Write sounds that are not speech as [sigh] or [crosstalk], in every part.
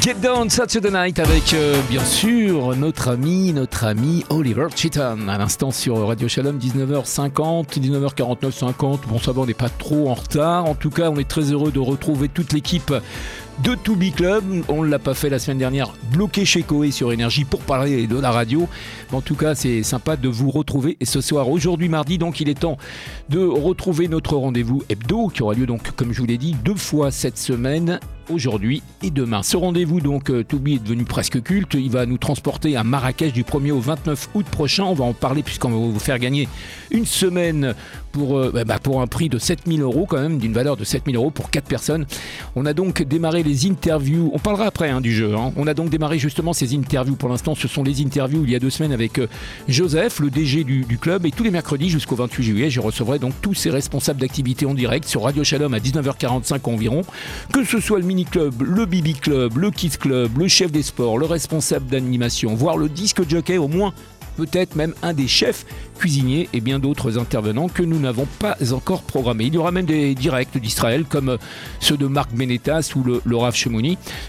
Get Down Saturday Night avec euh, bien sûr notre ami, notre ami Oliver Cheatham à l'instant sur Radio Shalom 19h50, 19h49, 50. Bon, ça va, on n'est pas trop en retard. En tout cas, on est très heureux de retrouver toute l'équipe de To Club. On ne l'a pas fait la semaine dernière, bloqué chez Koé sur Énergie pour parler de la radio. En tout cas, c'est sympa de vous retrouver. Et ce soir, aujourd'hui mardi, donc il est temps de retrouver notre rendez-vous hebdo qui aura lieu donc, comme je vous l'ai dit, deux fois cette semaine aujourd'hui et demain. Ce rendez-vous donc euh, Toubi est devenu presque culte. Il va nous transporter à Marrakech du 1er au 29 août prochain. On va en parler puisqu'on va vous faire gagner une semaine pour, euh, bah, pour un prix de 7000 euros quand même, d'une valeur de 7000 euros pour 4 personnes. On a donc démarré les interviews. On parlera après hein, du jeu. hein. On a donc démarré justement ces interviews. Pour l'instant, ce sont les interviews il y a deux semaines avec euh, Joseph, le DG du, du club. Et tous les mercredis jusqu'au 28 juillet, je recevrai donc tous ces responsables d'activité en direct sur Radio Shalom à 19h45 environ. Que ce soit le mini club, le Bibi club, le Kids club, le chef des sports, le responsable d'animation, voire le disque jockey, au moins peut-être même un des chefs cuisiniers et bien d'autres intervenants que nous n'avons pas encore programmés. Il y aura même des directs d'Israël comme ceux de Marc Benetas ou le, le Rav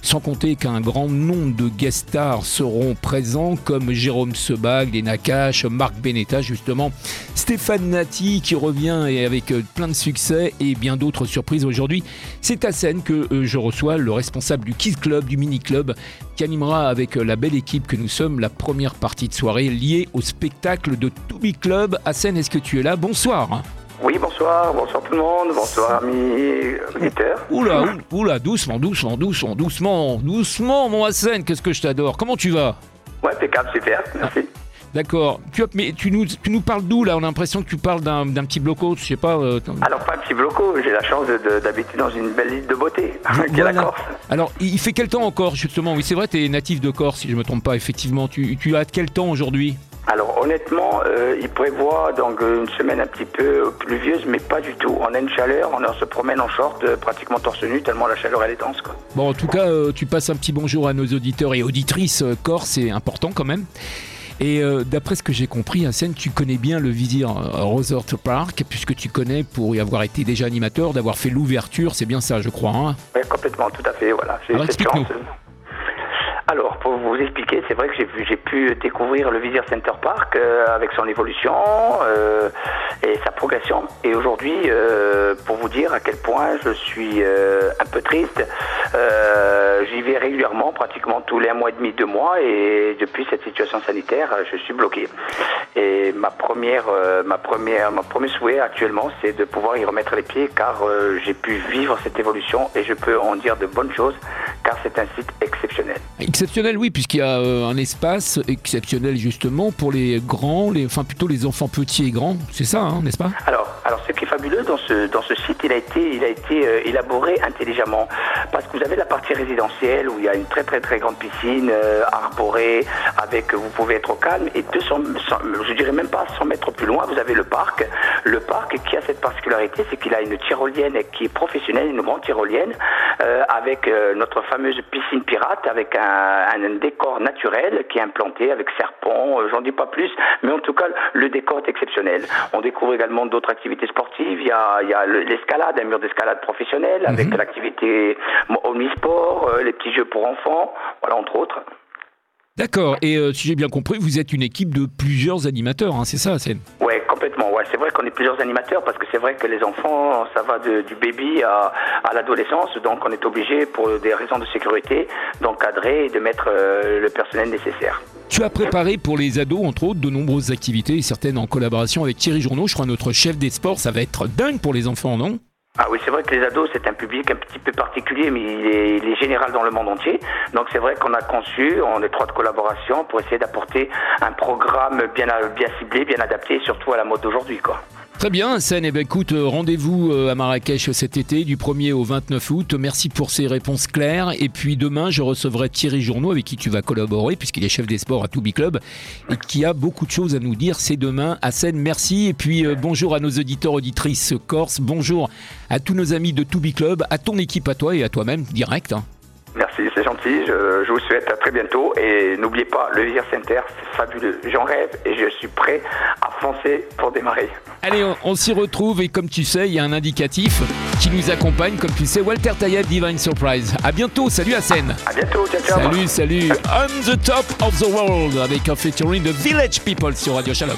sans compter qu'un grand nombre de guest stars seront présents comme Jérôme Sebag, Nakash, Marc Benetas justement, Stéphane Nati qui revient et avec euh, plein de succès et bien d'autres surprises aujourd'hui. C'est à scène que euh, je reçois le responsable du Kids Club, du Mini Club, qui animera avec euh, la belle équipe que nous sommes la première partie de soirée liée au spectacle de Toubi Club. Hassan, est-ce que tu es là? Bonsoir. Oui, bonsoir, bonsoir tout le monde, bonsoir amis auditeurs. Oula, oula, oula, doucement, doucement, doucement, doucement, doucement, mon Hassan, qu'est-ce que je t'adore? Comment tu vas? Ouais, impeccable, super, merci. D'accord. Tu, as- mais tu nous, tu nous parles d'où là? On a l'impression que tu parles d'un d'un petit bloco, je sais pas. euh, Alors, pas un petit bloco, j'ai la chance de- de- d'habiter dans une belle île de beauté, [laughs] qui est la. Corse. Alors, il fait quel temps encore justement? Oui, c'est vrai, tu es natif de Corse, si je me trompe pas, effectivement. Tu, tu as quel temps aujourd'hui? Alors, honnêtement, euh, il prévoit donc euh, une semaine un petit peu pluvieuse, mais pas du tout. On a une chaleur, on se promène en short, euh, pratiquement torse nu, tellement la chaleur elle est dense. Quoi. Bon, en tout cas, euh, tu passes un petit bonjour à nos auditeurs et auditrices corse, c'est important quand même. Et euh, d'après ce que j'ai compris, Hassan, tu connais bien le Vizir euh, Resort Park, puisque tu connais, pour y avoir été déjà animateur, d'avoir fait l'ouverture, c'est bien ça, je crois. hein Ouais, complètement, tout à fait, voilà. Alors, explique-nous. Alors, pour vous expliquer, c'est vrai que j'ai pu, découvrir le Vizir Center Park euh, avec son évolution euh, et sa progression. Et aujourd'hui, euh, pour vous dire à quel point je suis un peu triste, vais régulièrement, pratiquement tous les un mois et demi, deux mois, et depuis cette situation sanitaire, euh, je suis bloqué. Et ma première, euh, ma première, mon premier souhait actuellement, c'est de pouvoir y remettre les pieds, car euh, j'ai pu vivre cette évolution et je peux en dire de bonnes choses, car c'est un site exceptionnel. Exceptionnel, oui, puisqu'il y a euh, un espace exceptionnel justement pour les grands, les, enfin plutôt les enfants petits et grands, c'est ça, hein, n'est-ce pas? Alors, ce qui est fabuleux dans ce, dans ce site, il a été, il a été euh, élaboré intelligemment. Parce que vous avez la partie résidentielle où il y a une très très très grande piscine euh, arborée, avec vous pouvez être au calme. Et 200, 100, je dirais même pas 100 mètres plus loin, vous avez le parc. Le parc qui a cette particularité, c'est qu'il a une tyrolienne qui est professionnelle, une grande tyrolienne, euh, avec notre fameuse piscine pirate, avec un, décor naturel qui est implanté avec serpents, j'en dis pas plus, mais en tout cas, le décor est exceptionnel. On découvre également d'autres activités sportives. Il y a, il y a le- l'escalade, un mur d'escalade professionnel, avec l'activité omnisport, euh, les petits jeux pour enfants, voilà, entre autres. D'accord, et euh, si j'ai bien compris, vous êtes une équipe de plusieurs animateurs, hein, c'est ça, Hassan Ouais, complètement. Ouais, c'est vrai qu'on est plusieurs animateurs parce que c'est vrai que les enfants, ça va de- du baby à, à l'adolescence, donc on est obligé pour des raisons de sécurité d'encadrer et de mettre euh, le personnel nécessaire. Tu as préparé pour les ados, entre autres, de nombreuses activités, certaines en collaboration avec Thierry Journeau, je crois notre chef des sports, ça va être dingue pour les enfants, non? Ah oui, c'est vrai que les ados, c'est un public un petit peu particulier, mais il est, il est général dans le monde entier. Donc c'est vrai qu'on a conçu, en étroite collaboration, pour essayer d'apporter un programme bien, bien ciblé, bien adapté, surtout à la mode d'aujourd'hui, quoi. Très bien, Hassan, eh ben, écoute, euh, rendez-vous euh, à Marrakech cet été, du 1er au 29 août. Merci pour ces réponses claires. Et puis demain, je recevrai Thierry Journeau, avec qui tu vas collaborer, puisqu'il est chef des sports à Toubi Club, et qui a beaucoup de choses à nous dire. C'est demain. Hassan, merci. Et puis euh, bonjour à nos auditeurs, auditrices corse. Bonjour à tous nos amis de Toubi Club, à ton équipe, à toi et à toi-même, direct. hein. Merci, c'est gentil. Je, je vous souhaite à très bientôt. Et n'oubliez pas, le Vizir Center, c'est fabuleux. J'en rêve et je suis prêt à foncer pour démarrer. Allez, on, on s'y retrouve et comme tu sais, il y a un indicatif qui nous accompagne, comme tu sais, Walter Tayeb, Divine Surprise. À bientôt, salut Hassan. À bientôt, ciao, ciao. Salut, salut. On the top of the world avec un featuring de Village People sur Radio Shalom.